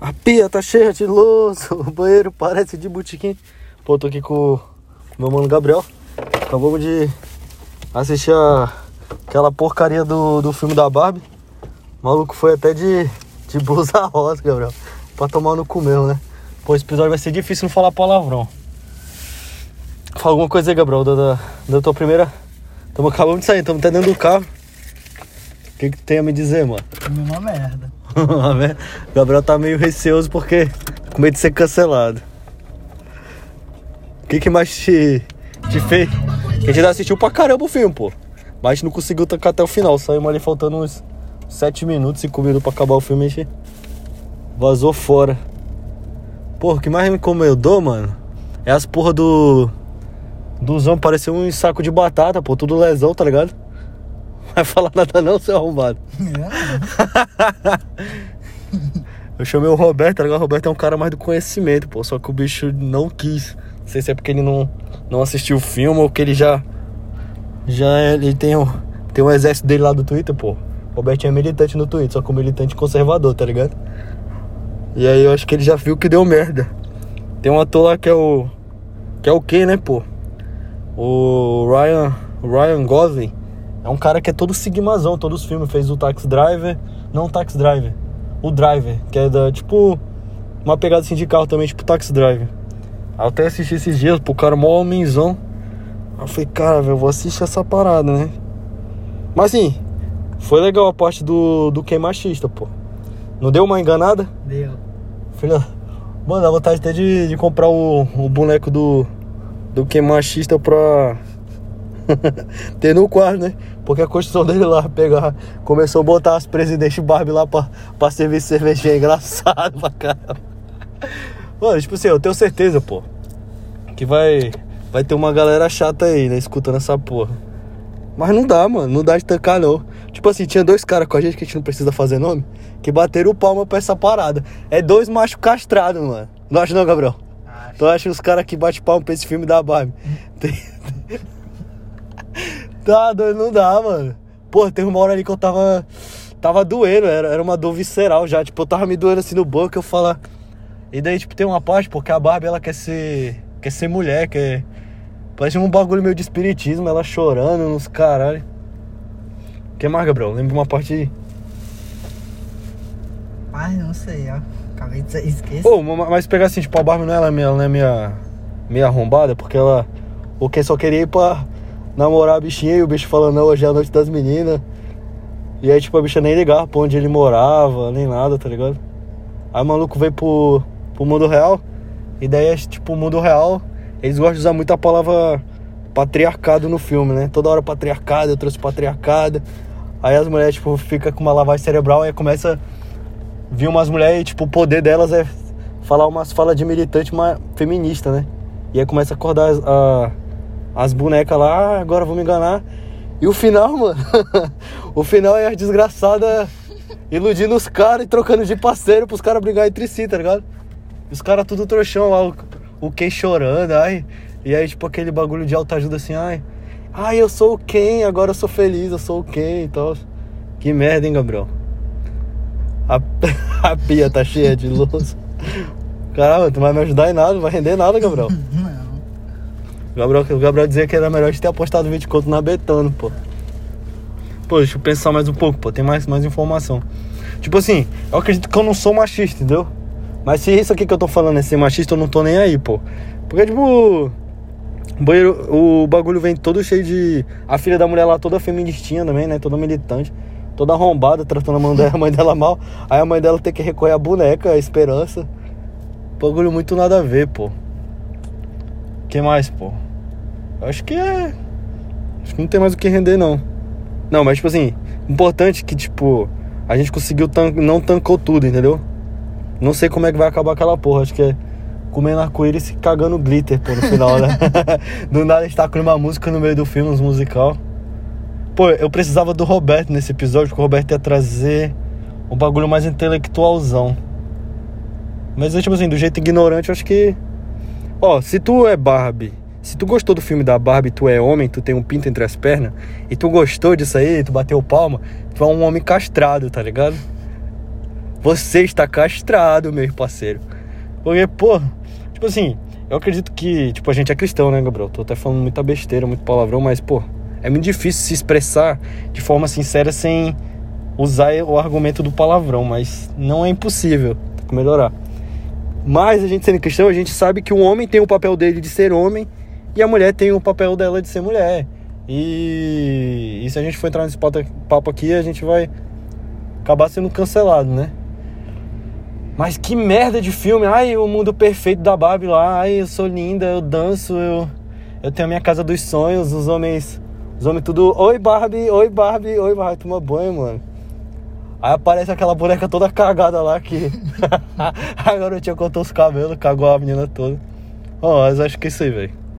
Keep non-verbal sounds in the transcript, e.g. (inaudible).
A pia tá cheia de louça, (laughs) o banheiro parece de botiquim. Pô, tô aqui com o meu mano Gabriel. Acabamos de assistir a, aquela porcaria do, do filme da Barbie. O maluco foi até de, de blusa (laughs) rosa, Gabriel. Pra tomar no cu mesmo, né? Pô, esse episódio vai ser difícil não falar palavrão. Fala alguma coisa aí, Gabriel, da, da, da tua primeira. Tamo acabando de sair, tamo até dentro do carro. O que, que tu tem a me dizer, mano? Uma merda. (laughs) Gabriel tá meio receoso porque com medo de ser cancelado. O que, que mais te, te fez? A gente já assistiu pra caramba o filme, pô. Mas a gente não conseguiu tocar até o final. Saímos ali faltando uns 7 minutos, 5 minutos pra acabar o filme. A gente vazou fora. Pô, o que mais me incomodou, mano, é as porra do. Dos homens parecia um saco de batata, pô, tudo lesão, tá ligado? Não vai falar nada não, seu arrombado. (laughs) Eu chamei o Roberto, tá ligado? O Roberto é um cara mais do conhecimento, pô. Só que o bicho não quis. Não sei se é porque ele não, não assistiu o filme ou que ele já. Já é, ele tem um, tem um exército dele lá do Twitter, pô. Roberto é militante no Twitter, só que um militante conservador, tá ligado? E aí eu acho que ele já viu que deu merda. Tem um ator lá que é o. Que é o quê, né, pô? O Ryan. Ryan Gosling. É um cara que é todo sigmazão, todos os filmes. Fez o Taxi Driver. Não o Taxi Driver. O Driver, que é da, tipo. Uma pegada assim de carro também, tipo Taxi Driver. Eu até assisti esses dias, pô, o cara mó homenzão. Aí eu falei, cara, velho, eu vou assistir essa parada, né? Mas assim, foi legal a parte do, do que machista, pô. Não deu uma enganada? Deu. Filha, mano, dá vontade até de, de comprar o, o boneco do, do que machista pra (laughs) ter no quarto, né? Porque a construção dele lá, pegar, começou a botar as presidentes Barbie lá pra, pra servir cervejinha. É engraçado pra caramba. Mano, tipo assim, eu tenho certeza, pô, que vai, vai ter uma galera chata aí, né? Escutando essa porra. Mas não dá, mano, não dá de tancar, não. Tipo assim, tinha dois caras com a gente que a gente não precisa fazer nome, que bateram o palma pra essa parada. É dois machos castrados, mano. Não acha não, Gabriel? Acho. Tu acha os caras que bate palma pra esse filme da Barbie? Tem- (laughs) tá doido, não dá, mano. Pô, teve uma hora ali que eu tava. Tava doendo, era, era uma dor visceral já. Tipo, eu tava me doendo assim no banco, eu falar. E daí, tipo, tem uma parte, porque a Barbie ela quer ser. Quer ser mulher, quer. Parece um bagulho meio de espiritismo, ela chorando nos caralho. Que mais, Gabriel? Lembra uma parte aí. Ai, não sei, ó. Acabei de esquecer. Pô, ma- mas pegar assim, tipo, a Barbie não é, ela, ela não é minha, minha arrombada, porque ela. O que só queria ir pra namorar a bichinha e o bicho falando, não, hoje é a noite das meninas. E aí, tipo, a bicha nem ligava pra onde ele morava, nem nada, tá ligado? Aí o maluco veio pro, pro mundo real, e daí, é, tipo, o mundo real, eles gostam de usar muito a palavra patriarcado no filme, né? Toda hora patriarcado, eu trouxe patriarcado. Aí as mulheres, tipo, fica com uma lavagem cerebral e começa vi umas mulheres e, tipo, o poder delas é falar umas falas de militante mas feminista, né? E aí começa a acordar a- as bonecas lá, agora vou me enganar. E o final, mano, (laughs) o final é a desgraçada iludindo os caras e trocando de parceiro pros caras brigar entre si, tá ligado? E os caras tudo trouxão lá, o, o Ken chorando, ai. E aí, tipo, aquele bagulho de autoajuda assim, ai. Ai, eu sou o Ken, agora eu sou feliz, eu sou o Ken e tal. Que merda, hein, Gabriel? A, (laughs) a pia tá cheia de louça. Caramba, tu não vai me ajudar em nada, não vai render nada, Gabriel. (laughs) O Gabriel, o Gabriel dizia que era melhor gente ter apostado 20 conto na Betano, pô. Pô, deixa eu pensar mais um pouco, pô. Tem mais, mais informação. Tipo assim, eu acredito que eu não sou machista, entendeu? Mas se isso aqui que eu tô falando é ser machista, eu não tô nem aí, pô. Porque, tipo. O, banheiro, o bagulho vem todo cheio de. A filha da mulher lá toda feministinha também, né? Toda militante. Toda arrombada, tratando a mãe dela, a mãe dela mal. Aí a mãe dela tem que recorrer a boneca, a esperança. Bagulho muito nada a ver, pô. Que mais, pô? Eu Acho que é. Acho que não tem mais o que render, não. Não, mas tipo assim, importante que, tipo, a gente conseguiu tan não tancou tudo, entendeu? Não sei como é que vai acabar aquela porra. Acho que é comendo arco-íris e cagando glitter, pô, no final, né? (laughs) do nada a gente tá com uma música no meio do filme, uns musical. Pô, eu precisava do Roberto nesse episódio, porque o Roberto ia trazer um bagulho mais intelectualzão. Mas, tipo assim, do jeito ignorante, eu acho que. Ó, se tu é Barbie, se tu gostou do filme da Barbie, tu é homem, tu tem um pinto entre as pernas, e tu gostou disso aí, tu bateu palma, tu é um homem castrado, tá ligado? Você está castrado, meu parceiro. Porque, pô, tipo assim, eu acredito que, tipo, a gente é cristão, né, Gabriel? Tô até falando muita besteira, muito palavrão, mas, pô, é muito difícil se expressar de forma sincera sem usar o argumento do palavrão, mas não é impossível. Tem que melhorar. Mas a gente sendo cristão, a gente sabe que o homem tem o papel dele de ser homem e a mulher tem o papel dela de ser mulher. E, e se a gente for entrar nesse papo aqui, a gente vai acabar sendo cancelado, né? Mas que merda de filme! Ai, o mundo perfeito da Barbie lá. Ai, eu sou linda, eu danço, eu, eu tenho a minha casa dos sonhos. Os homens, os homens tudo. Oi, Barbie, oi, Barbie, oi, Barbie. Toma banho, mano. Aí aparece aquela boneca toda cagada lá que. (laughs) a garotinha cortou os cabelos, cagou a menina toda. Ó, oh, mas acho que é isso aí, velho.